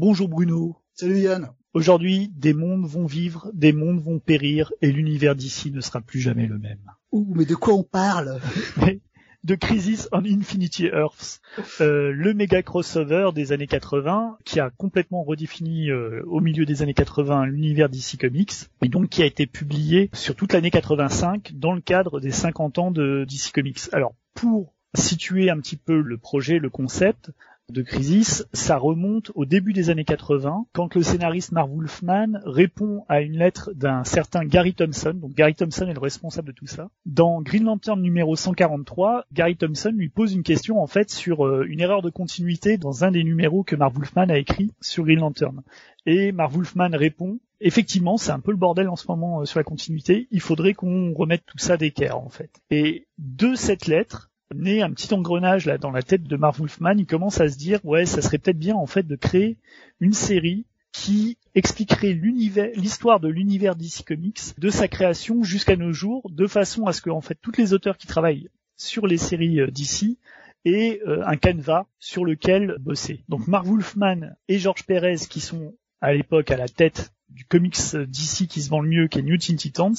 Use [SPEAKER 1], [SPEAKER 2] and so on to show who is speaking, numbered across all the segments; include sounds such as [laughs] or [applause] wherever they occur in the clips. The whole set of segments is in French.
[SPEAKER 1] Bonjour Bruno.
[SPEAKER 2] Salut Yann.
[SPEAKER 1] Aujourd'hui, des mondes vont vivre, des mondes vont périr, et l'univers d'ici ne sera plus jamais le même.
[SPEAKER 2] Ouh, mais de quoi on parle? [laughs]
[SPEAKER 1] De Crisis on Infinity Earths, euh, le méga crossover des années 80 qui a complètement redéfini euh, au milieu des années 80 l'univers DC Comics et donc qui a été publié sur toute l'année 85 dans le cadre des 50 ans de DC Comics. Alors pour situer un petit peu le projet, le concept, de Crisis, ça remonte au début des années 80, quand le scénariste Marv Wolfman répond à une lettre d'un certain Gary Thompson. Donc Gary Thompson est le responsable de tout ça. Dans Green Lantern numéro 143, Gary Thompson lui pose une question en fait sur euh, une erreur de continuité dans un des numéros que Marv Wolfman a écrit sur Green Lantern. Et Marv Wolfman répond effectivement, c'est un peu le bordel en ce moment euh, sur la continuité. Il faudrait qu'on remette tout ça d'équerre, en fait. Et de cette lettre, né un petit engrenage là dans la tête de Marv Wolfman, il commence à se dire ouais, ça serait peut-être bien en fait de créer une série qui expliquerait l'histoire de l'univers DC Comics, de sa création jusqu'à nos jours, de façon à ce que fait tous les auteurs qui travaillent sur les séries euh, DC aient euh, un canevas sur lequel bosser. Donc Marv Wolfman et George Perez qui sont à l'époque à la tête du comics DC qui se vend le mieux, qui est New Teen Titans,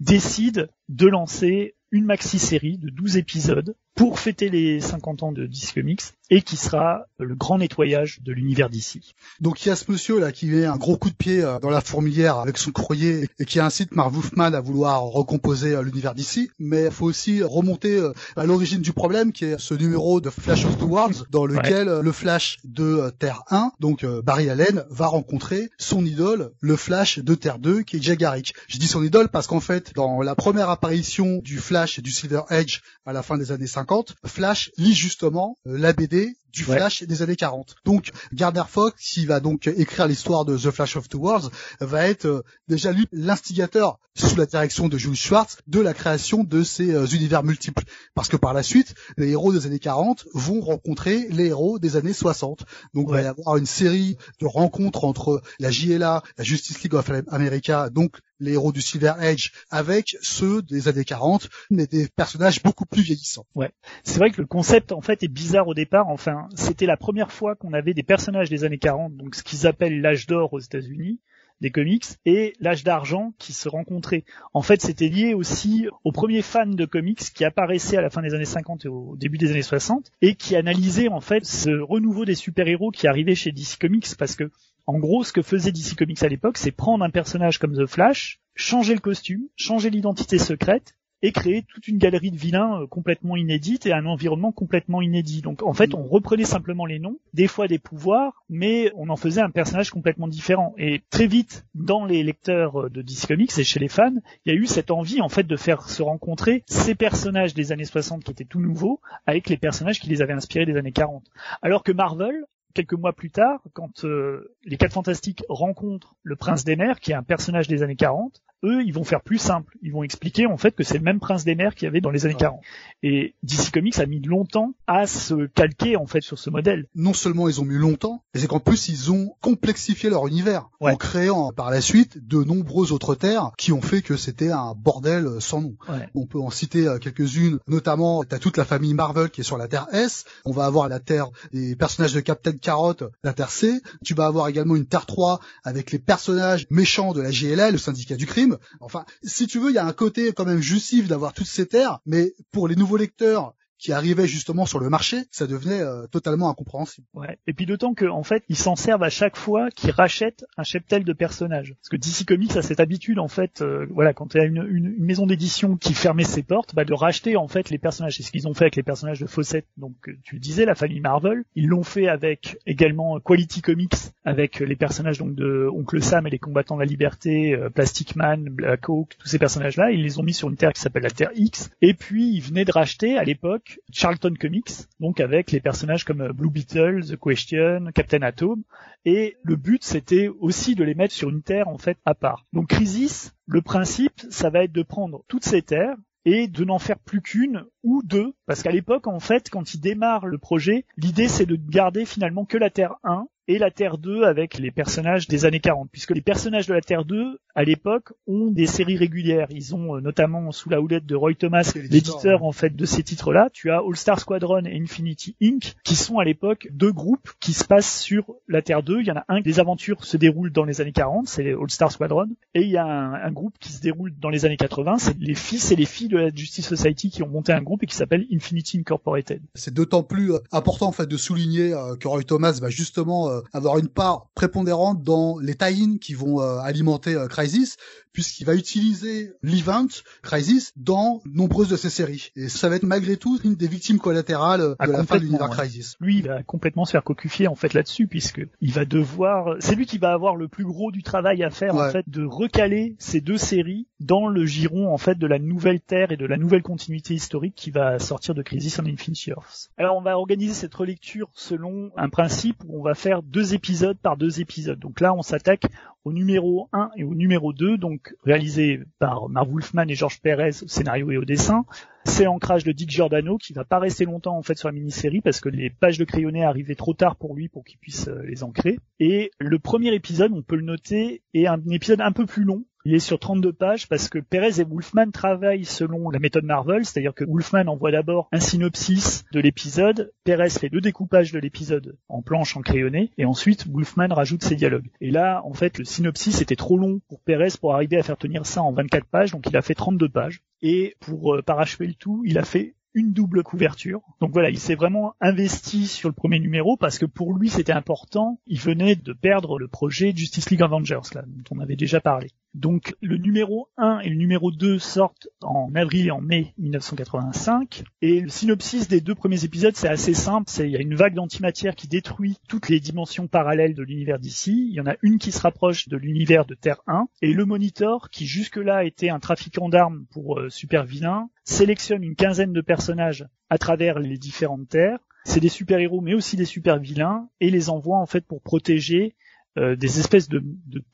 [SPEAKER 1] décident de lancer une maxi-série de 12 épisodes pour fêter les 50 ans de DC Comics et qui sera le grand nettoyage de l'univers d'ici.
[SPEAKER 2] Donc il y a ce monsieur là qui met un gros coup de pied euh, dans la fourmilière avec son courrier et qui incite Marv Wolfman à vouloir recomposer euh, l'univers d'ici, mais il faut aussi remonter euh, à l'origine du problème qui est ce numéro de Flash of the Worlds dans lequel le Flash de Terre 1, donc Barry Allen, va rencontrer son idole, le Flash de Terre 2 qui est Jay Garrick. Je dis son idole parce qu'en fait dans la première apparition du Flash et du Silver Edge à la fin des années 50, Flash lit justement la BD du Flash des années 40. Donc Gardner Fox, qui va donc écrire l'histoire de The Flash of the Worlds, va être euh, déjà lui l'instigateur sous la direction de Jules Schwartz de la création de ces euh, univers multiples. Parce que par la suite, les héros des années 40 vont rencontrer les héros des années 60. Donc il va y avoir une série de rencontres entre la JLA, la Justice League of America, donc les héros du Silver Age avec ceux des années 40, mais des personnages beaucoup plus vieillissants.
[SPEAKER 1] Ouais. C'est vrai que le concept en fait est bizarre au départ. Enfin, c'était la première fois qu'on avait des personnages des années 40, donc ce qu'ils appellent l'âge d'or aux États-Unis des comics et l'âge d'argent qui se rencontraient. En fait, c'était lié aussi aux premiers fans de comics qui apparaissaient à la fin des années 50 et au début des années 60 et qui analysaient en fait ce renouveau des super-héros qui arrivait chez DC Comics parce que en gros, ce que faisait DC Comics à l'époque, c'est prendre un personnage comme The Flash, changer le costume, changer l'identité secrète et créer toute une galerie de vilains euh, complètement inédite et un environnement complètement inédit. Donc en fait, on reprenait simplement les noms, des fois des pouvoirs, mais on en faisait un personnage complètement différent. Et très vite, dans les lecteurs euh, de DC Comics et chez les fans, il y a eu cette envie en fait de faire se rencontrer ces personnages des années 60 qui étaient tout nouveaux avec les personnages qui les avaient inspirés des années 40. Alors que Marvel quelques mois plus tard, quand euh, les quatre fantastiques rencontrent le prince des mers, qui est un personnage des années 40, eux, ils vont faire plus simple. Ils vont expliquer en fait que c'est le même prince des mers qu'il y avait dans les années 40. Et DC Comics a mis longtemps à se calquer en fait sur ce modèle.
[SPEAKER 2] Non seulement ils ont mis longtemps, mais c'est qu'en plus ils ont complexifié leur univers en créant par la suite de nombreuses autres terres qui ont fait que c'était un bordel sans nom. On peut en citer euh, quelques-unes, notamment t'as toute la famille Marvel qui est sur la Terre S. On va avoir la Terre des personnages de Captain Carrot, la Terre C. Tu vas avoir également une Terre 3 avec les personnages méchants de la GLA, le syndicat du crime Enfin, si tu veux, il y a un côté quand même justif d'avoir toutes ces terres, mais pour les nouveaux lecteurs qui arrivait justement sur le marché, ça devenait euh, totalement incompréhensible.
[SPEAKER 1] Ouais. Et puis d'autant que en fait, ils s'en servent à chaque fois qu'ils rachètent un cheptel de personnages. Parce que DC Comics a cette habitude en fait, euh, voilà, quand il y a une, une, maison d'édition qui fermait ses portes, bah, de racheter en fait les personnages. C'est ce qu'ils ont fait avec les personnages de Fawcett. Donc euh, tu le disais, la famille Marvel. Ils l'ont fait avec également Quality Comics, avec les personnages donc de Oncle Sam et les combattants de la liberté, Plastic Man, Black Hawk, tous ces personnages-là. Ils les ont mis sur une terre qui s'appelle la Terre X. Et puis ils venaient de racheter à l'époque Charlton Comics, donc avec les personnages comme euh, Blue Beetle, The Question, Captain Atom, et le but c'était aussi de les mettre sur une terre en fait à part. Donc Crisis, le principe, ça va être de prendre toutes ces terres et de n'en faire plus qu'une ou deux, parce qu'à l'époque, en fait, quand il démarre le projet, l'idée c'est de garder finalement que la Terre 1 et la Terre 2 avec les personnages des années 40, puisque les personnages de la Terre 2, à l'époque, ont des séries régulières. Ils ont euh, notamment sous la houlette de Roy Thomas, l'éditeur en fait de ces titres-là, tu as All Star Squadron et Infinity Inc., qui sont à l'époque deux groupes qui se passent sur la Terre 2. Il y en a un, les aventures se déroulent dans les années 40, c'est les All Star Squadron, et il y a un, un, groupe qui se déroule dans les années 80, c'est les fils et les filles de la Justice Society qui ont monté un groupe et qui s'appelle Infinity Incorporated.
[SPEAKER 2] C'est d'autant plus euh, important en fait de souligner euh, que Roy Thomas va justement avoir une part prépondérante dans les tie qui vont alimenter Crisis, puisqu'il va utiliser l'event Crisis dans nombreuses de ses séries. Et ça va être malgré tout une des victimes collatérales de ah, la fin de l'univers Crisis.
[SPEAKER 1] Lui, il va complètement se faire cocufier en fait là-dessus, puisque il va devoir, c'est lui qui va avoir le plus gros du travail à faire en fait de recaler ces deux séries dans le giron en fait de la nouvelle Terre et de la nouvelle continuité historique qui va sortir de Crisis on Infinity Earths. Alors on va organiser cette relecture selon un principe où on va faire deux épisodes par deux épisodes. Donc là, on s'attaque au numéro 1 et au numéro 2, donc réalisé par Marv Wolfman et Georges Pérez au scénario et au dessin. C'est l'ancrage de Dick Giordano qui va pas rester longtemps en fait sur la mini-série parce que les pages de crayonné arrivaient trop tard pour lui pour qu'il puisse euh, les ancrer. Et le premier épisode, on peut le noter, est un épisode un peu plus long il est sur 32 pages parce que Perez et Wolfman travaillent selon la méthode Marvel, c'est-à-dire que Wolfman envoie d'abord un synopsis de l'épisode, Perez fait le découpage de l'épisode en planche en crayonné, et ensuite Wolfman rajoute ses dialogues. Et là, en fait, le synopsis était trop long pour Perez pour arriver à faire tenir ça en 24 pages, donc il a fait 32 pages. Et pour euh, parachever le tout, il a fait une double couverture. Donc voilà, il s'est vraiment investi sur le premier numéro parce que pour lui c'était important. Il venait de perdre le projet Justice League Avengers, là, dont on avait déjà parlé. Donc le numéro 1 et le numéro 2 sortent en avril et en mai 1985. Et le synopsis des deux premiers épisodes, c'est assez simple. C'est il y a une vague d'antimatière qui détruit toutes les dimensions parallèles de l'univers d'ici. Il y en a une qui se rapproche de l'univers de Terre 1. Et le Monitor, qui jusque-là était un trafiquant d'armes pour euh, super vilains, sélectionne une quinzaine de personnages à travers les différentes terres. C'est des super-héros mais aussi des super-vilains et les envoie en fait pour protéger euh, des espèces de,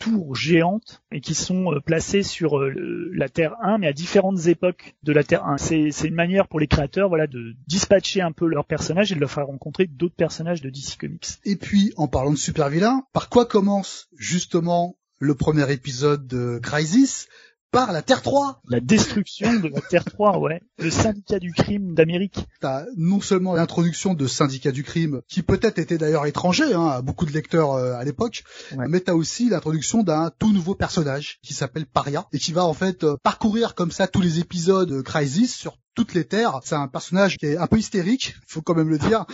[SPEAKER 1] tours géantes et qui sont euh, placées sur euh, la Terre 1 mais à différentes époques de la Terre 1. C'est, une manière pour les créateurs voilà de dispatcher un peu leurs personnages et de leur faire rencontrer d'autres personnages de DC Comics.
[SPEAKER 2] Et puis en parlant de super vilains, par quoi commence justement le premier épisode de Crisis? Par la Terre 3.
[SPEAKER 1] La destruction de la Terre 3, ouais. Le syndicat du crime d'Amérique.
[SPEAKER 2] T'as non seulement l'introduction de syndicat du crime, qui peut-être était d'ailleurs étranger hein, à beaucoup de lecteurs euh, à l'époque, mais t'as aussi l'introduction d'un tout nouveau personnage qui s'appelle Paria et qui va en fait euh, parcourir comme ça tous les épisodes Crisis sur toutes les terres. C'est un personnage qui est un peu hystérique, faut quand même le dire.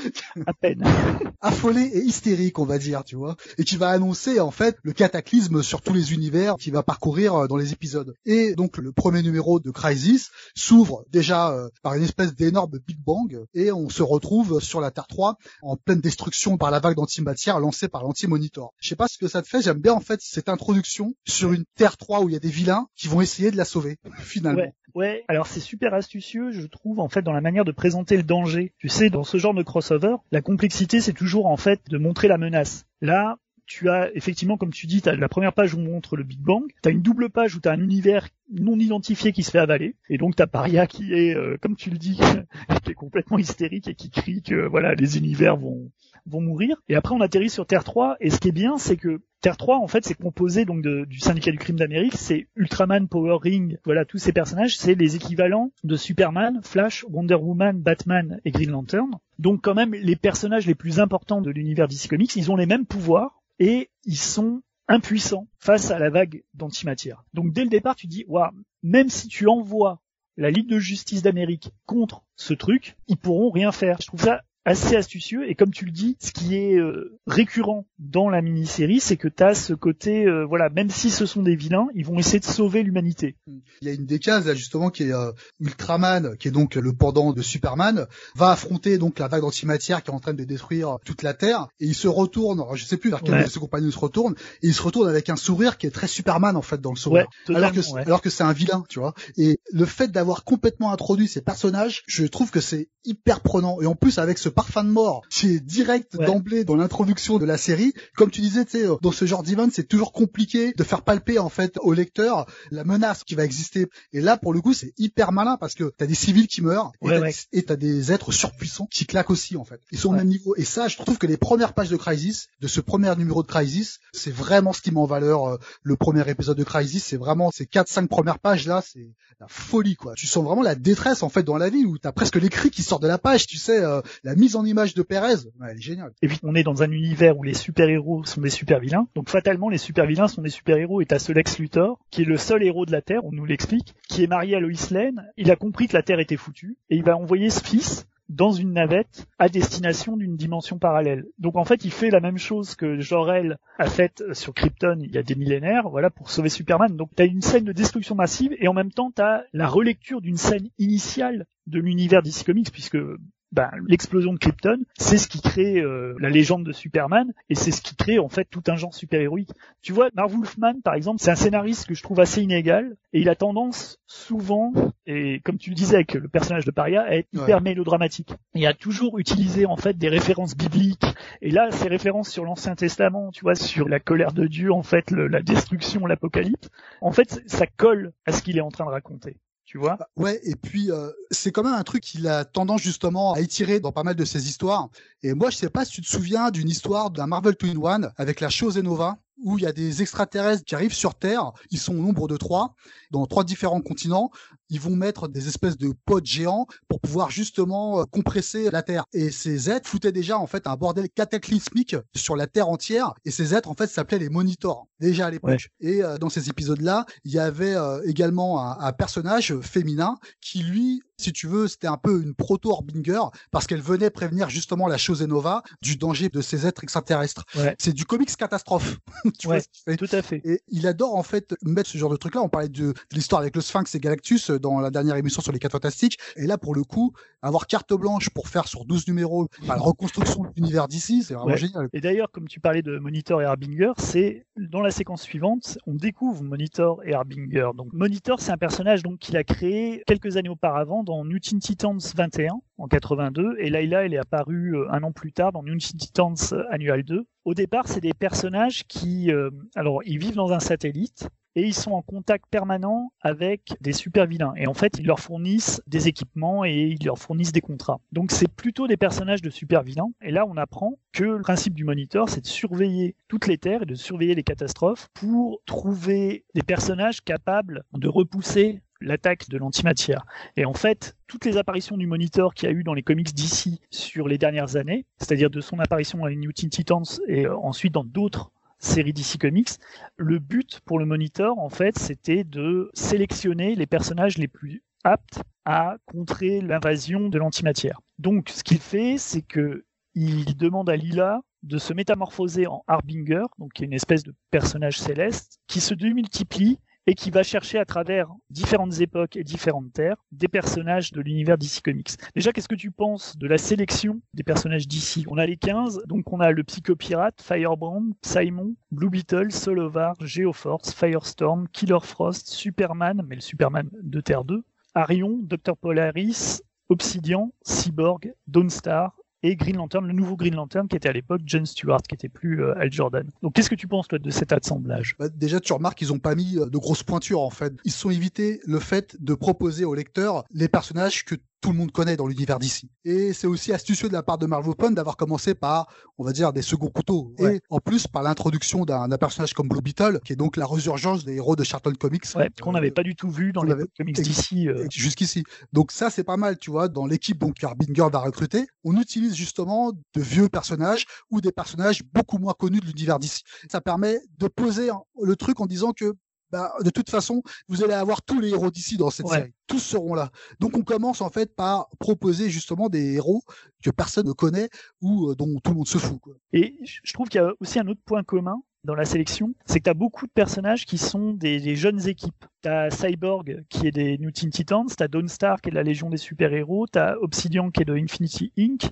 [SPEAKER 1] À peine. [laughs]
[SPEAKER 2] Affolé et hystérique, on va dire, tu vois. Et qui va annoncer, en fait, le cataclysme sur tous les univers qu'il va parcourir euh, dans les épisodes. Et donc, le premier numéro de Crisis s'ouvre déjà euh, par une espèce d'énorme Big Bang et on se retrouve sur la Terre 3 en pleine destruction par la vague d'antimatière lancée par l'anti-monitor. Je sais pas ce que ça te fait, j'aime bien, en fait, cette introduction sur une Terre 3 où il y a des vilains qui vont essayer de la sauver, [laughs] finalement.
[SPEAKER 1] Ouais. Ouais, alors c'est super astucieux, je trouve, en fait, dans la manière de présenter le danger. Tu sais, dans ce genre de crossover, la complexité, c'est toujours, en fait, de montrer la menace. Là, tu as effectivement, comme tu dis, as la première page où on montre le Big Bang, tu as une double page où tu un univers non identifié qui se fait avaler, et donc tu as Paria qui est, euh, comme tu le dis, [laughs] qui est complètement hystérique et qui crie que voilà les univers vont vont mourir. Et après on atterrit sur Terre 3, et ce qui est bien, c'est que Terre 3, en fait, c'est composé donc du syndicat du crime d'Amérique, c'est Ultraman, Power Ring, voilà, tous ces personnages, c'est les équivalents de Superman, Flash, Wonder Woman, Batman et Green Lantern. Donc quand même, les personnages les plus importants de l'univers DC Comics, ils ont les mêmes pouvoirs et ils sont impuissants face à la vague d'antimatière. Donc dès le départ, tu dis, waouh, même si tu envoies la Ligue de justice d'Amérique contre ce truc, ils pourront rien faire. Je trouve ça assez astucieux. Et comme tu le dis, ce qui est euh, récurrent dans la mini-série, c'est que tu as ce côté, euh, voilà, même si ce sont des vilains, ils vont essayer de sauver l'humanité.
[SPEAKER 2] Il y a une des cases là justement qui est euh, Ultraman, qui est donc le pendant de Superman, va affronter donc la vague d'antimatière qui est en train de détruire toute la Terre et il se retourne, alors, je sais plus vers quel de ses compagnons il se retourne, et il se retourne avec un sourire qui est très Superman en fait dans le sourire, alors que alors que c'est un vilain, tu vois. Et le fait d'avoir complètement introduit ces personnages, je trouve que c'est hyper prenant. Et en plus avec ce parfum de mort, c'est direct d'emblée dans l'introduction de la série. Comme tu disais, tu sais, dans ce genre d'event, c'est toujours compliqué de faire palper en fait au lecteur la menace qui va exister. Et là, pour le coup, c'est hyper malin parce que t'as des civils qui meurent et t'as des êtres surpuissants qui claquent aussi en fait. Ils sont au même niveau. Et ça, je trouve que les premières pages de Crisis, de ce premier numéro de Crisis, c'est vraiment ce qui met en valeur euh, le premier épisode de Crisis. C'est vraiment ces quatre, cinq premières pages là, c'est la folie quoi. Tu sens vraiment la détresse en fait dans la ville où t'as presque l'écrit qui sort de la page. Tu sais, euh, la mise en image de Perez, elle est géniale.
[SPEAKER 1] Et puis on est dans un univers où les super héros sont des super vilains. Donc fatalement, les super vilains sont des super héros. Et t'as ce Lex Luthor qui est le seul héros de la Terre, on nous l'explique, qui est marié à Lois Lane. Il a compris que la Terre était foutue et il va envoyer ce fils dans une navette à destination d'une dimension parallèle. Donc en fait, il fait la même chose que Jor-El a fait sur Krypton il y a des millénaires, voilà, pour sauver Superman. Donc tu as une scène de destruction massive et en même temps tu as la relecture d'une scène initiale de l'univers DC Comics puisque ben, l'explosion de Krypton, c'est ce qui crée euh, la légende de Superman et c'est ce qui crée en fait tout un genre super-héroïque. Tu vois, Marv Wolfman par exemple, c'est un scénariste que je trouve assez inégal et il a tendance souvent, et comme tu le disais avec le personnage de Paria, à être hyper mélodramatique. Il a toujours utilisé en fait des références bibliques et là ces références sur l'Ancien Testament, tu vois, sur la colère de Dieu, en fait, la destruction, l'apocalypse, en fait ça colle à ce qu'il est en train de raconter tu vois? Bah,
[SPEAKER 2] ouais, et puis euh, c'est quand même un truc qu'il a tendance justement à étirer dans pas mal de ses histoires. Et moi, je sais pas si tu te souviens d'une histoire d'un Marvel Twin One avec la chose Nova où il y a des extraterrestres qui arrivent sur Terre. Ils sont au nombre de trois, dans trois différents continents. Ils vont mettre des espèces de pods géants pour pouvoir justement euh, compresser la Terre. Et ces êtres foutaient déjà en fait un bordel cataclysmique sur la Terre entière. Et ces êtres en fait s'appelaient les monitors déjà à l'époque. Et euh, dans ces épisodes-là, il y avait euh, également un, un, personnage féminin qui lui si tu veux, c'était un peu une proto-Orbinger parce qu'elle venait prévenir justement la chose Nova du danger de ces êtres extraterrestres. C'est du comics catastrophe. [laughs]
[SPEAKER 1] tu vois Tout à fait.
[SPEAKER 2] Et il adore en fait mettre ce genre de truc-là. On parlait de, l'histoire avec le Sphinx et Galactus dans la dernière émission sur les 4 fantastiques. Et là, pour le coup, avoir carte blanche pour faire sur 12 numéros la reconstruction de l'univers d'ici, c'est vraiment génial.
[SPEAKER 1] Et d'ailleurs, comme tu parlais de Monitor et Harbinger, c'est dans la séquence suivante, on découvre Monitor et Harbinger. Donc Monitor, c'est un personnage donc qu'il a créé quelques années auparavant dans New Teen Titans 21 en 82 et Layla elle est apparue euh, un an plus tard dans New Teen Titans Annual 2. Au départ, c'est des personnages qui euh, alors ils vivent dans un satellite et ils sont en contact permanent avec des super vilains. Et en fait, ils leur fournissent des équipements et ils leur fournissent des contrats. Donc c'est plutôt des personnages de super vilains. Et là, on apprend que le principe du moniteur, c'est de surveiller toutes les terres et de surveiller les catastrophes pour trouver des personnages capables de repousser l'attaque de l'antimatière. Et en fait, toutes les apparitions du Monitor qu'il y a eu dans les comics d'ici sur les dernières années, c'est-à-dire de son apparition à New Teen Titans et euh, ensuite dans d'autres séries DC Comics, le but pour le Monitor, en fait, c'était de sélectionner les personnages les plus aptes à contrer l'invasion de l'antimatière. Donc, ce qu'il fait, c'est que il demande à Lila de se métamorphoser en Harbinger, donc une espèce de personnage céleste, qui se démultiplie et qui va chercher à travers différentes époques et différentes terres des personnages de l'univers DC Comics. Déjà, qu'est-ce que tu penses de la sélection des personnages DC On a les 15, donc on a le Psychopirate, Firebrand, Simon, Blue Beetle, Solovar, Geoforce, Firestorm, Killer Frost, Superman, mais le Superman de Terre 2, Arion, Dr. Polaris, Obsidian, Cyborg, Dawnstar, et Green Lantern, le nouveau Green Lantern qui était à l'époque John Stewart, qui était plus euh, Al Jordan. Donc qu'est-ce que tu penses toi de cet assemblage?
[SPEAKER 2] Bah, Déjà tu remarques qu'ils n'ont pas mis euh, de grosses pointures en fait. Ils se sont évités le fait de proposer au lecteur les personnages que tout le monde connaît dans l'univers d'ici. Et c'est aussi astucieux de la part de Marvel Open d'avoir commencé par, on va dire, des seconds couteaux. Et en plus, par l'introduction d'un personnage comme Blue Beetle, qui est donc la résurgence des héros de Charlton Comics.
[SPEAKER 1] qu'on n'avait pas du tout vu dans les comics d'ici.
[SPEAKER 2] Euh. Jusqu'ici. Donc ça, c'est pas mal, tu vois, dans l'équipe donc Harbinger va recruter. On utilise justement de vieux personnages ou des personnages beaucoup moins connus de l'univers d'ici. Ça permet de poser le truc en disant que bah, de toute façon, vous allez avoir tous les héros d'ici dans cette série. Tous seront là. Donc on commence en fait par proposer justement des héros que personne ne connaît ou euh, dont tout le monde se fout.
[SPEAKER 1] Et je trouve qu'il y a aussi un autre point commun dans la sélection, c'est que tu as beaucoup de personnages qui sont des, des jeunes équipes. T'as Cyborg qui est des New Teen Titans, t'as Dawnstar qui est de la Légion des super-héros, t'as Obsidian qui est de Infinity Inc.,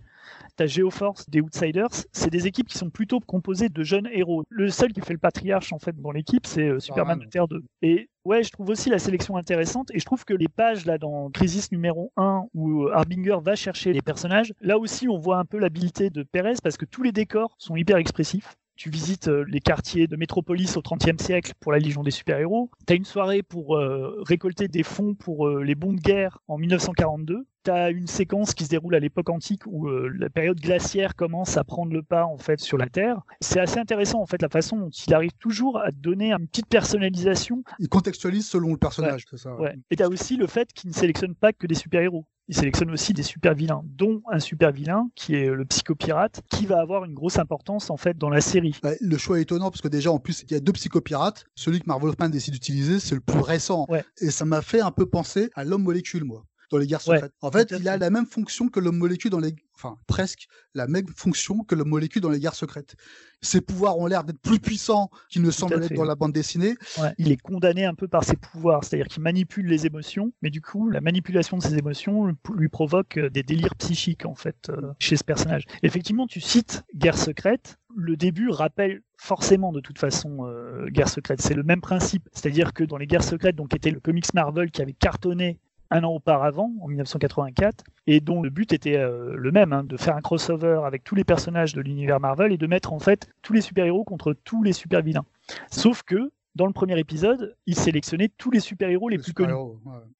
[SPEAKER 1] t'as Geoforce des Outsiders. C'est des équipes qui sont plutôt composées de jeunes héros. Le seul qui fait le patriarche en fait dans l'équipe, c'est euh, Superman de Terre 2. Et ouais, je trouve aussi la sélection intéressante et je trouve que les pages là dans Crisis numéro 1 où euh, Harbinger va chercher les personnages, là aussi on voit un peu l'habileté de Perez parce que tous les décors sont hyper expressifs tu visites euh, les quartiers de Métropolis au XXe siècle pour la Légion des super-héros. Tu as une soirée pour euh, récolter des fonds pour euh, les bons de guerre en 1942. Tu as une séquence qui se déroule à l'époque antique où la période glaciaire commence à prendre le pas en fait sur la Terre. C'est assez intéressant en fait la façon dont il arrive toujours à donner une petite personnalisation.
[SPEAKER 2] Il contextualise selon le personnage, c'est ça.
[SPEAKER 1] Ouais. Et tu as aussi le fait qu'il ne sélectionne pas que des super-héros il sélectionne aussi des super vilains, dont un super vilain qui est le psychopirate, qui va avoir une grosse importance en fait dans la série.
[SPEAKER 2] le choix est étonnant parce que déjà en plus il y a deux psychopirates. Celui que Marvel Wolfman décide d'utiliser, c'est le plus récent. Et ça m'a fait un peu penser à l'homme molécule, moi dans les guerres secrètes. en fait, il a la même fonction que l'homme molécule dans les, enfin presque la même fonction que l'homme molécule dans les guerres secrètes. Ses pouvoirs ont l'air d'être plus puissants qu'ils ne semblent être dans la bande dessinée.
[SPEAKER 1] Il est condamné un peu par ses pouvoirs, c'est-à-dire qu'il manipule les émotions, mais du coup, la manipulation de ses émotions lui provoque euh, des délires psychiques en fait euh, chez ce personnage. Effectivement, tu cites Guerre secrète. Le début rappelle forcément de toute façon euh, Guerre secrète. C'est le même principe, c'est-à-dire que dans les Guerres secrètes, donc était le comics Marvel qui avait cartonné un an auparavant, en 1984, et dont le but était euh, le même, hein, de faire un crossover avec tous les personnages de l'univers Marvel et de mettre en fait tous les super-héros contre tous les super-vilains. Sauf que dans le premier épisode, il sélectionnait tous les super-héros les, plus connus.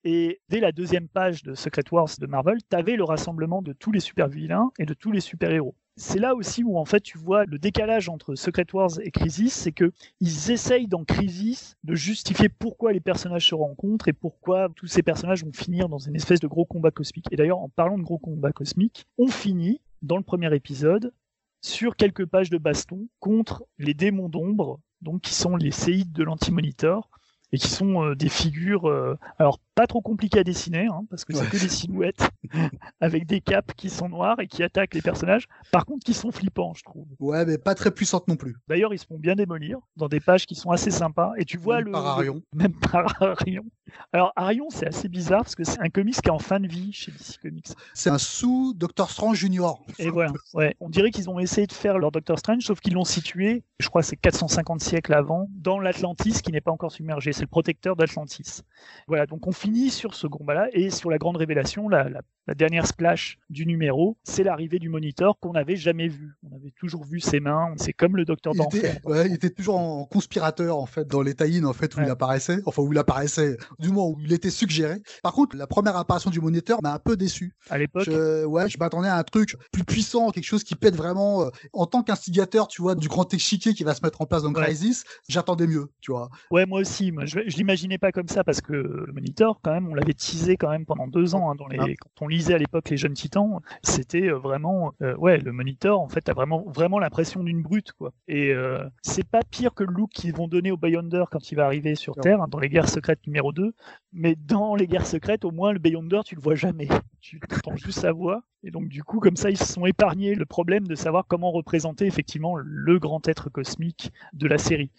[SPEAKER 1] Et dès la deuxième page de Secret Wars de Marvel, tu avais le rassemblement de tous les super-vilains et de tous les super-héros c'est là aussi où en fait tu vois le décalage entre Secret Wars et Crisis, c'est que ils essayent dans Crisis de justifier pourquoi les personnages se rencontrent et pourquoi tous ces personnages vont finir dans une espèce de gros combat cosmique. Et d'ailleurs, en parlant de gros combat cosmique, on finit dans le premier épisode sur quelques pages de baston contre les démons d'ombre, donc qui sont les séides de l'anti-monitor et qui sont euh, des figures, euh, alors pas trop compliquées à dessiner, hein, parce que c'est que des silhouettes [laughs] avec des capes qui sont noires et qui attaquent les personnages. Par contre, qui sont flippants, je trouve.
[SPEAKER 2] Ouais, mais pas très puissantes non plus.
[SPEAKER 1] D'ailleurs, ils se font bien démolir dans des pages qui sont assez sympas. Et tu vois
[SPEAKER 2] même
[SPEAKER 1] le.
[SPEAKER 2] Par Arion. [laughs]
[SPEAKER 1] Même par Arion. Alors, Arion, c'est assez bizarre parce que c'est un comics qui est en fin de vie chez DC Comics.
[SPEAKER 2] C'est un sous Doctor Strange Junior.
[SPEAKER 1] Et voilà. Ouais. On dirait qu'ils ont essayé de faire leur Doctor Strange, sauf qu'ils l'ont situé, je crois, c'est 450 siècles avant, dans l'Atlantis qui n'est pas encore submergé. Le protecteur d'Atlantis. Voilà. Donc, on finit sur ce combat-là et sur la grande révélation, la, la la dernière splash du numéro, c'est l'arrivée du moniteur qu'on n'avait jamais vu. On avait toujours vu ses mains, c'est comme le docteur d'enfer.
[SPEAKER 2] Ouais, il était toujours en conspirateur en fait dans les tie en fait où il apparaissait, enfin où il apparaissait, du moins où il était suggéré. Par contre, la première apparition du moniteur m'a un peu déçu.
[SPEAKER 1] À l'époque,
[SPEAKER 2] ouais, je m'attendais à un truc plus puissant, quelque chose qui pète vraiment euh, en tant qu'instigateur, tu vois, du grand échiquier qui va se mettre en place dans Crisis. J'attendais mieux, tu vois.
[SPEAKER 1] Ouais, moi aussi. Moi, je, je l'imaginais pas comme ça parce que le moniteur, quand même, on l'avait teasé quand même pendant deux ans hein, dans les ah. quand on lisait à l'époque les jeunes titans, c'était euh, vraiment, euh, ouais, le monitor, en fait, t'as vraiment, vraiment l'impression d'une brute, quoi. Et euh, c'est pas pire que le look qu'ils vont donner au Beyonder quand il va arriver sur Terre, hein, dans les guerres secrètes numéro 2. Mais dans les guerres secrètes, au moins, le Beyonder, tu le vois jamais. [laughs] Tu entends juste sa voix. Et donc, du coup, comme ça, ils se sont épargnés le problème de savoir comment représenter effectivement le grand être cosmique de la série.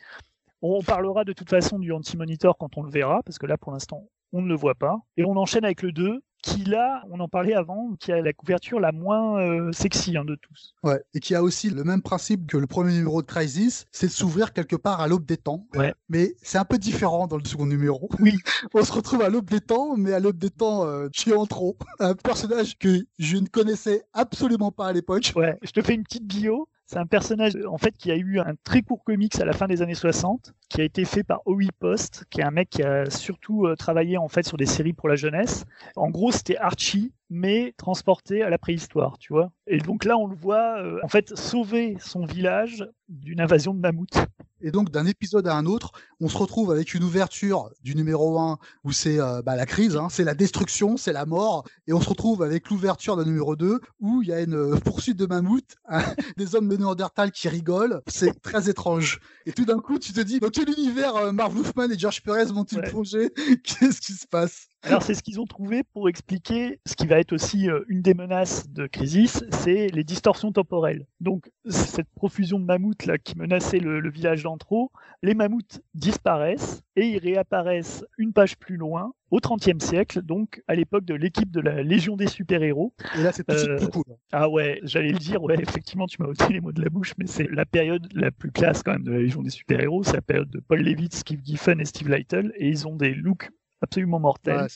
[SPEAKER 1] On parlera de toute façon du anti-monitor quand on le verra, parce que là, pour l'instant, on ne le voit pas. Et on enchaîne avec le 2, qui là, on en parlait avant, qui a la couverture la moins euh, sexy hein, de tous.
[SPEAKER 2] Ouais, et qui a aussi le même principe que le premier numéro de Crisis, c'est de s'ouvrir quelque part à l'aube des temps.
[SPEAKER 1] Ouais.
[SPEAKER 2] Mais c'est un peu différent dans le second numéro.
[SPEAKER 1] Oui. [laughs]
[SPEAKER 2] on se retrouve à l'aube des temps, mais à l'aube des temps euh, trop. Un personnage que je ne connaissais absolument pas à l'époque.
[SPEAKER 1] Ouais, je te fais une petite bio. C'est un personnage en fait qui a eu un très court comics à la fin des années 60, qui a été fait par Howie Post, qui est un mec qui a surtout euh, travaillé en fait sur des séries pour la jeunesse. En gros, c'était Archie, mais transporté à la préhistoire, tu vois. Et donc là, on le voit euh, en fait sauver son village d'une invasion de mammouths.
[SPEAKER 2] Et donc d'un épisode à un autre, on se retrouve avec une ouverture du numéro 1 où c'est euh, bah, la crise, hein, c'est la destruction, c'est la mort, et on se retrouve avec l'ouverture d'un numéro 2 où il y a une euh, poursuite de mammouths, hein, [laughs] des hommes de Néandertal qui rigolent, c'est très étrange. Et tout d'un coup, tu te dis, dans quel univers Marv Wolfman et George Perez vont-ils plonger? [laughs] Qu'est-ce qui se passe?
[SPEAKER 1] Alors c'est ce qu'ils ont trouvé pour expliquer ce qui va être aussi euh, une des menaces de Crisis, c'est les distorsions temporelles. Donc cette profusion de mammouths là qui menaçait le, village d'Antro, les mammouths disparaissent et ils réapparaissent une page plus loin au XXe siècle, donc à l'époque de l'équipe de la Légion des super-héros.
[SPEAKER 2] Et là, c'est tout de plus cool.
[SPEAKER 1] Ah ouais, j'allais le dire, ouais, effectivement, tu m'as ôté les mots de la bouche, mais c'est la période la plus classe quand même de la Légion des super-héros, c'est la période de Paul Levitt, Steve Giffen et Steve Lytle, et ils ont des looks absolument mortel.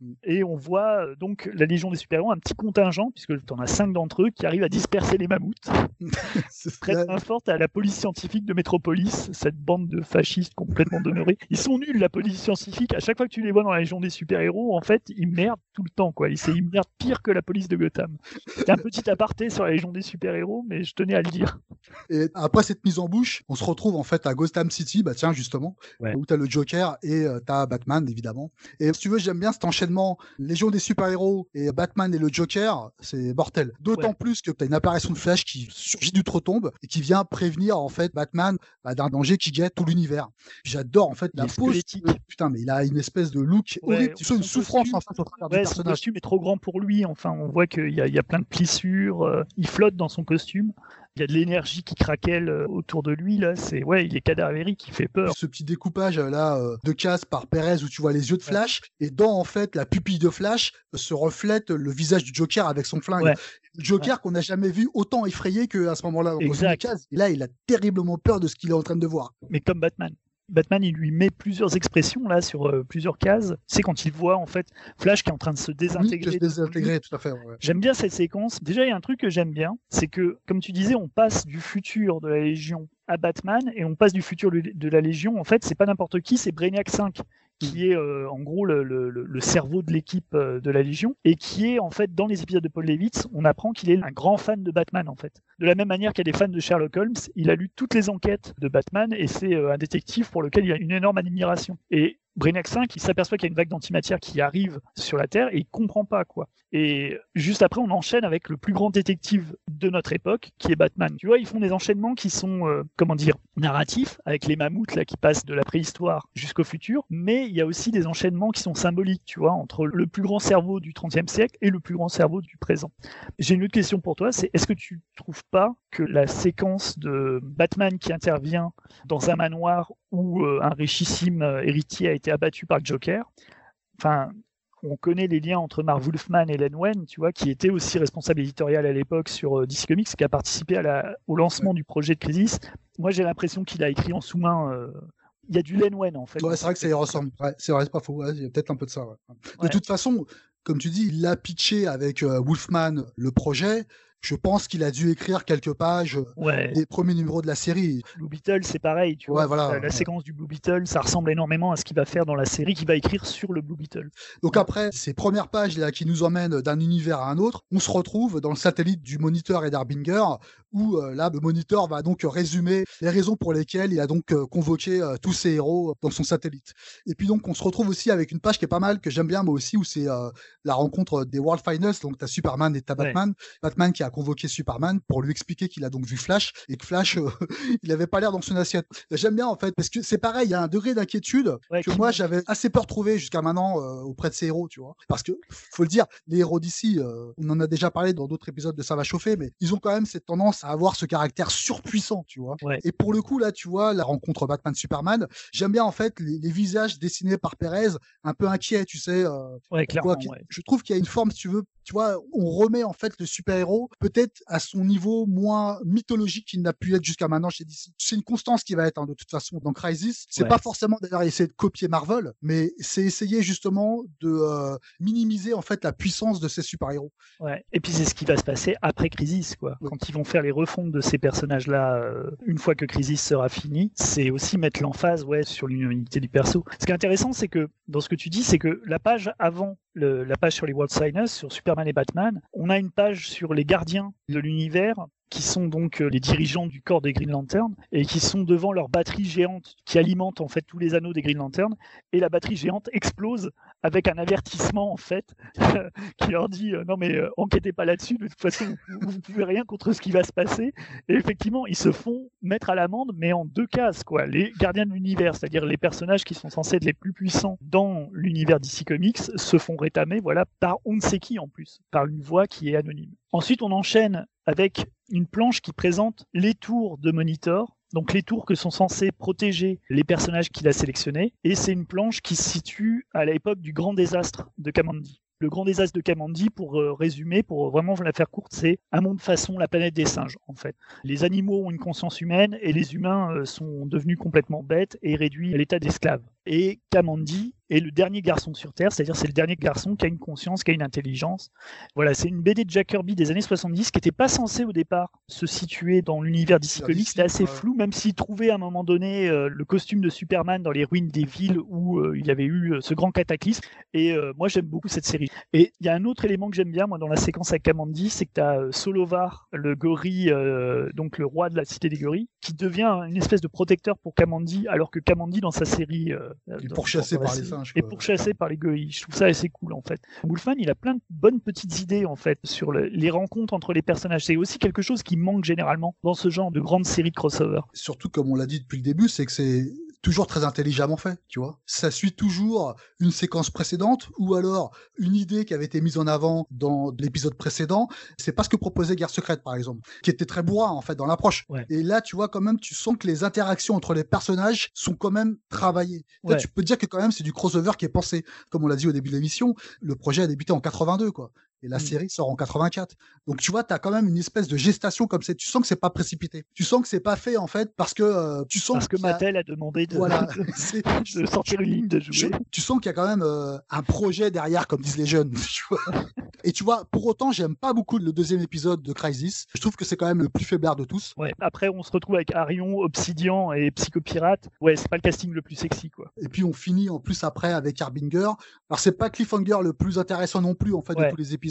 [SPEAKER 1] Mm. et on voit euh, donc la Légion des super-héros, un petit contingent, puisque tu en as cinq d'entre eux, qui arrivent à disperser les mammouths. [laughs] Très main forte à la police scientifique de Métropolis, cette bande de fascistes complètement demeurés. Ils sont nuls, la police scientifique. À chaque fois que tu les vois dans la Légion des super-héros, en fait, ils merdent tout le temps, quoi. Ils, ils merdent pire que la police de Gotham. C'est un petit aparté sur la Légion des super-héros, mais je tenais à le dire.
[SPEAKER 2] Et après cette mise en bouche, on se retrouve en fait à Gotham City, bah tiens, justement, où tu as le Joker et euh, tu as Batman, évidemment et si tu veux, j'aime bien cet enchaînement Légion des super-héros et Batman et le Joker, c'est mortel. D'autant plus que tu as une apparition de Flash qui surgit du trop-tombe et qui vient prévenir en fait Batman bah, d'un danger qui guette tout l'univers. J'adore en fait la pose. Putain, mais il a une espèce de look horrible, une souffrance en fait au travers
[SPEAKER 1] du personnage. Son costume est trop grand pour lui. Enfin, on voit qu'il y, y, a plein de plissures. Euh, il flotte dans son costume il y a de l'énergie qui craquelle euh, autour de lui là c'est ouais il est cadavérique qui fait peur.
[SPEAKER 2] Ce petit découpage euh, là euh, de casse par Perez où tu vois les yeux de Flash et dans en fait la pupille de Flash se reflète le visage du Joker avec son flingue. Joker qu'on n'a jamais vu autant effrayé qu'à ce moment-là dans exact. Et là il a terriblement peur de ce qu'il est en train de voir.
[SPEAKER 1] Mais comme Batman Batman, il lui met plusieurs expressions là sur euh, plusieurs cases. C'est quand il voit en fait Flash qui est en train de se désintégrer.
[SPEAKER 2] tout à fait.
[SPEAKER 1] J'aime bien cette séquence. Déjà, il y a un truc que j'aime bien, c'est que, comme tu disais, on passe du futur de la Légion à Batman et on passe du futur de la Légion. En fait, c'est pas n'importe qui, c'est Brainiac 5 qui est euh, en gros le, le, le cerveau de l'équipe euh, de la Légion et qui est en fait dans les épisodes de Paul Levitz, on apprend qu'il est un grand fan de Batman en fait. De la même manière qu'il des fans de Sherlock Holmes, il a lu toutes les enquêtes de Batman et c'est euh, un détective pour lequel il y a une énorme admiration. Et Brainiac 5, il s'aperçoit qu'il y a une vague d'antimatière qui arrive sur la Terre et il comprend pas quoi. Et juste après, on enchaîne avec le plus grand détective de notre époque, qui est Batman. Tu vois, ils font des enchaînements qui sont, euh, comment dire, narratifs, avec les mammouths là qui passent de la préhistoire jusqu'au futur, mais il y a aussi des enchaînements qui sont symboliques, tu vois, entre le plus grand cerveau du XXe siècle et le plus grand cerveau du présent. J'ai une autre question pour toi, c'est est-ce que tu trouves pas que la séquence de Batman qui intervient dans un manoir où euh, un richissime héritier a été abattu par le Joker, enfin, on connaît les liens entre Marv Wolfman et Len Wein, tu vois, qui était aussi responsable éditorial à l'époque sur euh, DC Comics, qui a participé à la, au lancement du projet de Crisis. Moi, j'ai l'impression qu'il a écrit en sous-main. Euh, il y a du Len Wein en fait.
[SPEAKER 2] Ouais, c'est vrai que ça y ressemble. c'est vrai, c'est pas faux. il y a peut-être un peu de ça. De toute façon, comme tu dis, il a pitché avec euh, Wolfman le projet je pense qu'il a dû écrire quelques pages des premiers numéros de la série.
[SPEAKER 1] Blue Beetle, c'est pareil, tu vois.
[SPEAKER 2] Voilà,
[SPEAKER 1] la, séquence du Blue Beetle, ça ressemble énormément à ce qu'il va faire dans la série qu'il va écrire sur le Blue Beetle.
[SPEAKER 2] Donc après ces premières pages là qui nous emmènent d'un univers à un autre, on se retrouve dans le satellite du Moniteur et d'Arbinger où euh, là le Moniteur va donc résumer les raisons pour lesquelles il a donc euh, convoqué euh, tous ses héros dans son satellite. Et puis donc on se retrouve aussi avec une page qui est pas mal que j'aime bien moi aussi où c'est la rencontre des World Finals donc t'as Superman et t'as Batman, Batman qui a convoqué Superman pour lui expliquer qu'il a donc vu Flash et que Flash, euh, [laughs] il avait pas l'air dans son assiette. J'aime bien en fait parce que c'est pareil, il y a un degré d'inquiétude que moi j'avais assez peur de trouver jusqu'à maintenant euh, auprès de ces héros, tu vois. Parce que faut le dire, les héros d'ici, euh, on en a déjà parlé dans d'autres épisodes de Ça va chauffer, mais ils ont quand même cette tendance à avoir ce caractère surpuissant, tu vois. Et pour le coup là, tu vois, la rencontre Batman-Superman, j'aime bien en fait les, visages dessinés par Perez, un peu inquiets, tu sais.
[SPEAKER 1] ouais, clairement,
[SPEAKER 2] Je trouve qu'il y a une forme, si tu veux, tu vois, on remet en fait le super-héros peut-être à son niveau moins mythologique qu'il n'a pu être jusqu'à maintenant chez DC. C'est une constance qui va être hein, de toute façon dans Crisis. C'est pas forcément d'ailleurs essayer de copier Marvel, mais c'est essayer justement de euh, minimiser en fait la puissance de ces super-héros.
[SPEAKER 1] Ouais. Et puis c'est ce qui va se passer après Crisis, quoi. Quand ils vont faire les refontes de ces personnages-là, euh, une fois que Crisis sera fini, c'est aussi mettre l'emphase, ouais, sur l'unité du perso. Ce qui est intéressant, c'est que dans ce que tu dis, c'est que la page avant la page sur les World Signers, sur Superman et Batman, on a une page sur les gardiens de l'univers qui sont donc les dirigeants du corps des Green Lantern, et qui sont devant leur batterie géante qui alimente en fait tous les anneaux des Green Lantern, et la batterie géante explose avec un avertissement en fait [laughs] qui leur dit non mais enquêtez pas là-dessus, de toute façon vous, ne pouvez rien contre ce qui va se passer. Et effectivement, ils se font mettre à l'amende, mais en deux cases quoi. Les gardiens de l'univers, c'est-à-dire les personnages qui sont censés être les plus puissants dans l'univers DC Comics, se font rétamer voilà par on ne sait qui en plus, par une voix qui est anonyme. Ensuite, on enchaîne avec une planche qui présente les tours de Monitor, donc les tours que sont censés protéger les personnages qu'il a sélectionnés, et c'est une planche qui se situe à l'époque du grand désastre de Kamandi. Le grand désastre de Kamandi, pour euh, résumer, pour vraiment la faire courte, c'est un monde façon la planète des singes, en fait. Les animaux ont une conscience humaine et les humains euh, sont devenus complètement bêtes et réduits à l'état d'esclaves. Et Kamandi est le dernier garçon sur Terre, c'est-à-dire c'est le dernier garçon qui a une conscience, qui a une intelligence. Voilà, c'est une BD de Jack Kirby des années 70 qui n'était pas censée au départ se situer dans l'univers Comics, c'était assez flou, même s'il trouvait à un moment donné euh, le costume de Superman dans les ruines des villes où euh, il y avait eu euh, ce grand cataclysme. Et moi j'aime beaucoup cette série. Et il y a un autre élément que j'aime bien moi dans la séquence avec Kamandi, c'est que tu as Solovar, le gorille, donc le roi de la cité des gorilles, qui devient une espèce de protecteur pour Kamandi, alors que Kamandi dans sa série
[SPEAKER 2] est pourchassé par les singes.
[SPEAKER 1] Et pourchassé par les gorilles. Je trouve ça assez cool en fait. Wolfman, il a plein de bonnes petites idées en fait sur les rencontres entre les personnages. C'est aussi quelque chose qui manque généralement dans ce genre de grandes séries de crossover.
[SPEAKER 2] Surtout comme on l'a dit depuis le début, c'est que c'est toujours très intelligemment fait, tu vois. Ça suit toujours une séquence précédente ou alors une idée qui avait été mise en avant dans l'épisode précédent. C'est pas ce que proposait Guerre secrète, par exemple, qui était très bourrin, en fait, dans l'approche. Et là, tu vois, quand même, tu sens que les interactions entre les personnages sont quand même travaillées. Là, tu peux dire que quand même, c'est du crossover qui est pensé. Comme on l'a dit au début de l'émission, le projet a débuté en 82, quoi et la mmh. série sort en 84. Donc tu vois, tu as quand même une espèce de gestation comme c'est. Tu sens que c'est pas précipité. Tu sens que c'est pas fait en fait parce que euh, tu sens
[SPEAKER 1] parce que, Mattel a... demandé de, voilà, [laughs] [laughs] de sortir une ligne de jouer.
[SPEAKER 2] tu sens qu'il y a quand même euh, un projet derrière, comme disent les jeunes. [laughs] Tu vois et tu vois, pour autant, j'aime pas beaucoup le deuxième épisode de Crisis. Je trouve que c'est quand même le plus faiblard de tous.
[SPEAKER 1] Ouais. Après, on se retrouve avec Arion, Obsidian et Psychopirate. Ouais, c'est pas le casting le plus sexy, quoi.
[SPEAKER 2] Et puis on finit en plus après avec Harbinger. Alors c'est pas Cliffhanger le plus intéressant non plus en fait de tous les épisodes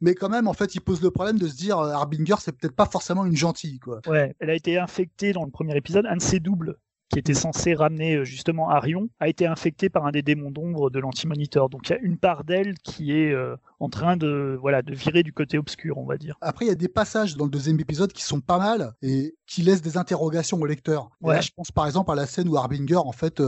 [SPEAKER 2] mais quand même, en fait, il pose le problème de se dire euh, Harbinger, c'est peut-être pas forcément une gentille, quoi.
[SPEAKER 1] Ouais, elle a été infectée dans le premier épisode, un de ses doubles qui était censé ramener euh, justement Arion, a été infecté par un des démons d'ombre de l'anti-moniteur. Donc il y a une part d'elle qui est euh, en train de voilà de virer du côté obscur, on va dire.
[SPEAKER 2] Après, il y a des passages dans le deuxième épisode qui sont pas mal et qui laissent des interrogations au lecteur. Ouais. je pense par exemple à la scène où Harbinger en fait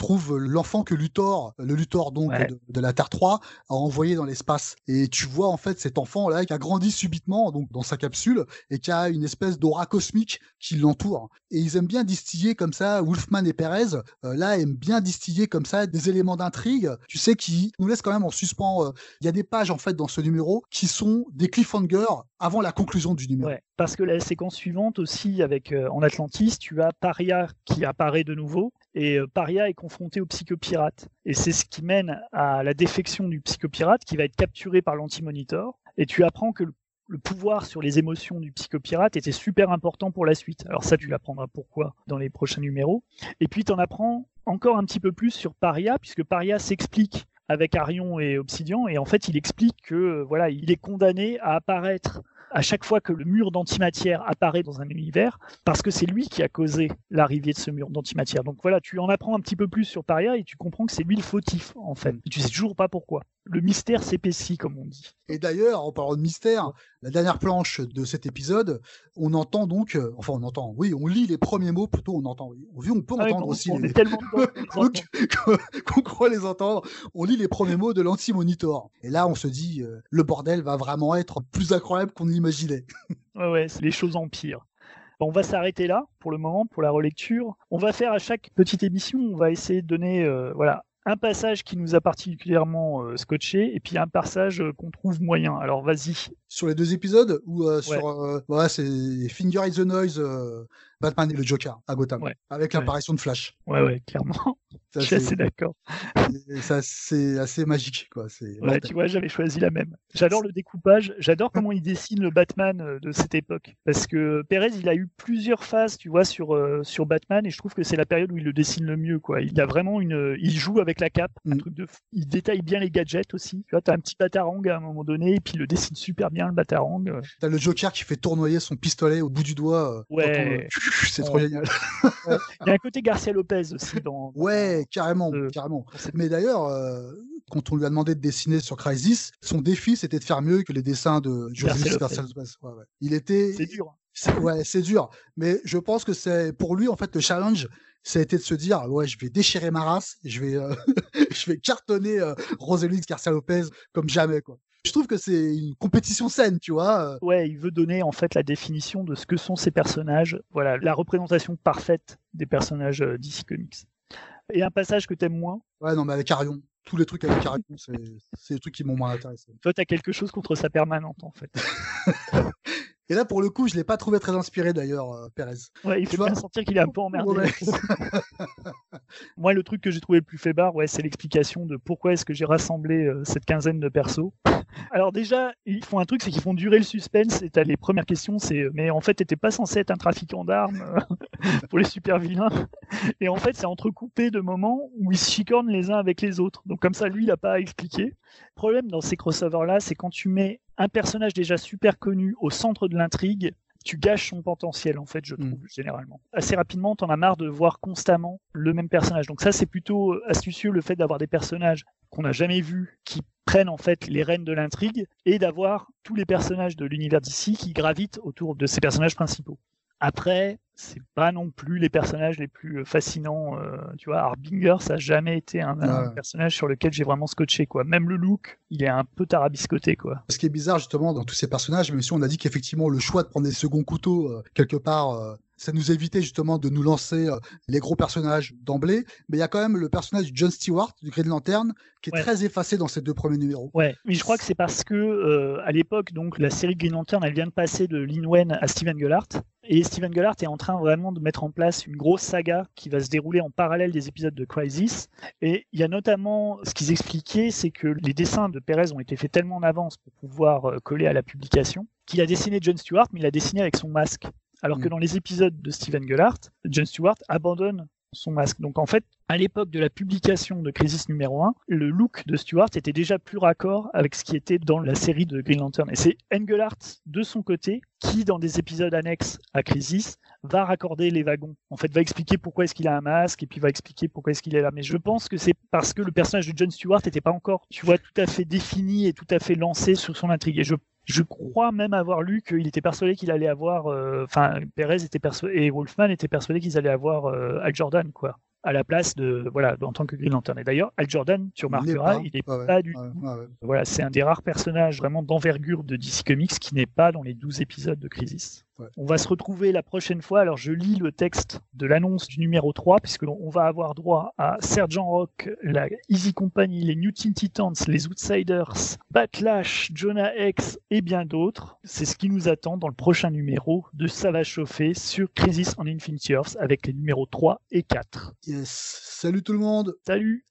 [SPEAKER 2] trouve l'enfant que Luthor, le Luthor donc de, la Terre 3, a envoyé dans l'espace. Et tu vois en fait cet enfant là qui a grandi subitement donc dans sa capsule et qui a une espèce d'aura cosmique qui l'entoure. Et ils aiment bien distiller comme ça, Wolfman et Perez, euh, là aiment bien distiller comme ça des éléments d'intrigue, tu sais, qui nous laissent quand même en suspens. Euh, il y a des pages en fait dans ce numéro qui sont des cliffhangers avant la conclusion du numéro. Ouais,
[SPEAKER 1] parce que la séquence suivante aussi avec euh, en Atlantis, tu as Paria qui apparaît de nouveau et euh, Paria est confronté au psychopirate. Et c'est ce qui mène à la défection du psychopirate qui va être capturé par l'anti-monitor. Et tu apprends que le, pouvoir sur les émotions du psychopirate était super important pour la suite. Alors ça, tu l'apprendras pourquoi dans les prochains numéros. Et puis tu en apprends encore un petit peu plus sur Paria, puisque Paria s'explique avec Arion et Obsidian, et en fait il explique que euh, voilà, il est condamné à apparaître à chaque fois que le mur d'antimatière apparaît dans un univers, parce que c'est lui qui a causé l'arrivée de ce mur d'antimatière. Donc voilà, tu en apprends un petit peu plus sur Paria et tu comprends que c'est lui le fautif, en fait. Et tu sais toujours pas pourquoi le mystère s'épaissit, comme on dit.
[SPEAKER 2] Et d'ailleurs, en parlant de mystère, la dernière planche de cet épisode, on entend donc, euh, enfin on entend, oui, on lit les premiers mots, plutôt on entend, oui. On, on peut ah entendre aussi
[SPEAKER 1] on Est tellement [laughs] [laughs]
[SPEAKER 2] qu'on croit les entendre. On lit les premiers mots de l'anti-monitor. Et là, on se dit, euh, le bordel va vraiment être plus incroyable qu'on l'imaginait. [laughs]
[SPEAKER 1] ouais, ouais, les choses empirent. On va s'arrêter là pour le moment pour la relecture. On va faire à chaque petite émission, on va essayer de donner euh, voilà un passage qui nous a particulièrement euh, scotché et puis un passage euh, qu'on trouve moyen. Alors vas-y.
[SPEAKER 2] Sur les deux épisodes ou euh, sur ouais, c'est Finger is the Noise Batman et le Joker à Gotham avec l'apparition de Flash.
[SPEAKER 1] Ouais ouais, clairement. Je suis assez d'accord.
[SPEAKER 2] C'est assez magique, quoi.
[SPEAKER 1] Ouais, tu vois, j'avais choisi la même. J'adore le découpage, j'adore comment il dessine le Batman euh, de cette époque. Parce que Perez, il a eu plusieurs phases, tu vois, sur, euh, sur Batman, et je trouve que c'est la période où il le dessine le mieux, quoi. Il a vraiment une, il joue avec la cape, un mm. truc de, il détaille bien les gadgets aussi. Tu vois, t'as un petit batarang à un moment donné, et puis il le dessine super bien, le batarang.
[SPEAKER 2] T'as le Joker qui fait tournoyer son pistolet au bout du doigt.
[SPEAKER 1] Euh, ouais. [laughs]
[SPEAKER 2] C'est trop génial.
[SPEAKER 1] Il y a un côté Garcia Lopez aussi dans.
[SPEAKER 2] Ouais, carrément, carrément. Mais d'ailleurs, euh, quand on lui a demandé de dessiner sur Crisis, son défi c'était de faire mieux que les dessins de José Garcia Lopez. Ouais, ouais. Il était.
[SPEAKER 1] C'est dur.
[SPEAKER 2] Ouais, c'est dur. Mais je pense que c'est pour lui en fait le challenge, ça a été de se dire ouais, je vais déchirer ma race, je vais, euh, [laughs] je vais cartonner euh, Garcia Lopez comme jamais quoi je trouve que c'est une compétition saine, tu vois.
[SPEAKER 1] Ouais, il veut donner en fait la définition de ce que sont ces personnages. Voilà, la représentation parfaite des personnages euh, DC Comics. Et un passage que t'aimes moins
[SPEAKER 2] Ouais, non, mais avec Arion. Tous les trucs avec Arion, c'est des trucs qui m'ont moins intéressé.
[SPEAKER 1] Toi, t'as quelque chose contre sa permanente, en fait. [laughs]
[SPEAKER 2] Et là, pour le coup, je l'ai pas trouvé très inspiré d'ailleurs, euh, Perez.
[SPEAKER 1] Ouais, il fait bien sentir qu'il est un peu emmerdé. [laughs] [laughs] Moi, le truc que j'ai trouvé le plus faiblard, ouais, c'est l'explication de pourquoi est-ce que j'ai rassemblé euh, cette quinzaine de persos. Alors déjà, ils font un truc, c'est qu'ils font durer le suspense. Et t'as les premières questions, c'est mais en fait, t'étais pas censé être un trafiquant d'armes euh, [laughs] pour les super vilains. Et en fait, c'est entrecoupé de moments où ils se chicornent les uns avec les autres. Donc comme ça, lui, il a pas à expliquer. Le problème dans ces crossovers-là, c'est quand tu mets un personnage déjà super connu au centre de l'intrigue, tu gâches son potentiel en fait, je mm. trouve généralement. Assez rapidement, t'en as marre de voir constamment le même personnage. Donc ça, c'est plutôt astucieux le fait d'avoir des personnages qu'on n'a jamais vus qui prennent en fait les rênes de l'intrigue et d'avoir tous les personnages de l'univers d'ici qui gravitent autour de ces personnages principaux. Après, c'est pas non plus les personnages les plus euh, fascinants. Euh, tu vois, Harbinger, ça a jamais été un, personnage sur lequel j'ai vraiment scotché, quoi. Même le look, il est un peu tarabiscoté, quoi.
[SPEAKER 2] Ce qui est bizarre, justement, dans tous ces personnages, même si on a dit qu'effectivement, le choix de prendre des seconds couteaux, euh, quelque part, ça nous évitait justement de nous lancer les gros personnages d'emblée. Mais il y a quand même le personnage de John Stewart, du Green Lantern, qui est très effacé dans ces deux premiers numéros.
[SPEAKER 1] Ouais, mais je crois que c'est parce que, à l'époque, donc, la série Green Lantern, elle vient de passer de Lin Wen à Steven Gellart. Et Steven Gellart est en train vraiment de mettre en place une grosse saga qui va se dérouler en parallèle des épisodes de Crisis. Et il y a notamment, ce qu'ils expliquaient, c'est que les dessins de Perez ont été faits tellement en avance pour pouvoir euh, coller à la publication, qu'il a dessiné John Stewart, mais il a dessiné avec son masque. Alors que mm. dans les épisodes de Steven Gellart, John Stewart abandonne son masque. Donc en fait, à l'époque de la publication de Crisis numéro 1, le look de Stewart était déjà plus raccord avec ce qui était dans la série de Green Lantern. Et c'est Engelhardt, de son côté, qui, dans des épisodes annexes à Crisis, va raccorder les wagons. En fait, va expliquer pourquoi est-ce qu'il a un masque et puis va expliquer pourquoi est-ce qu'il est là. Mais je pense que c'est parce que le personnage de John Stewart n'était pas encore, tu vois, tout à fait défini et tout à fait lancé sur son intrigue. Et je je crois même avoir lu qu'il était persuadé qu'il allait avoir, euh, enfin, Perez était persuadé et Wolfman étaient persuadés qu'ils allaient avoir euh, Al Jordan, quoi à la place de voilà en tant que Green Lantern. Et d'ailleurs, Al Jordan, tu remarqueras, il n'est pas, du tout. voilà, c'est un des rares personnages vraiment d'envergure de DC Comics qui n'est pas dans les 12 épisodes de Crisis. On va se retrouver la prochaine fois. Alors, je lis le texte de l'annonce du numéro 3, puisque on va avoir droit à Sergent Rock, la Easy Company, les New Teen Titans, les Outsiders, Backlash, Jonah X et bien d'autres. C'est ce qui nous attend dans le prochain numéro de Ça va chauffer sur Crisis on Infinity Earth avec les numéros 3 et 4.
[SPEAKER 2] Yes. Salut tout le monde.
[SPEAKER 1] Salut.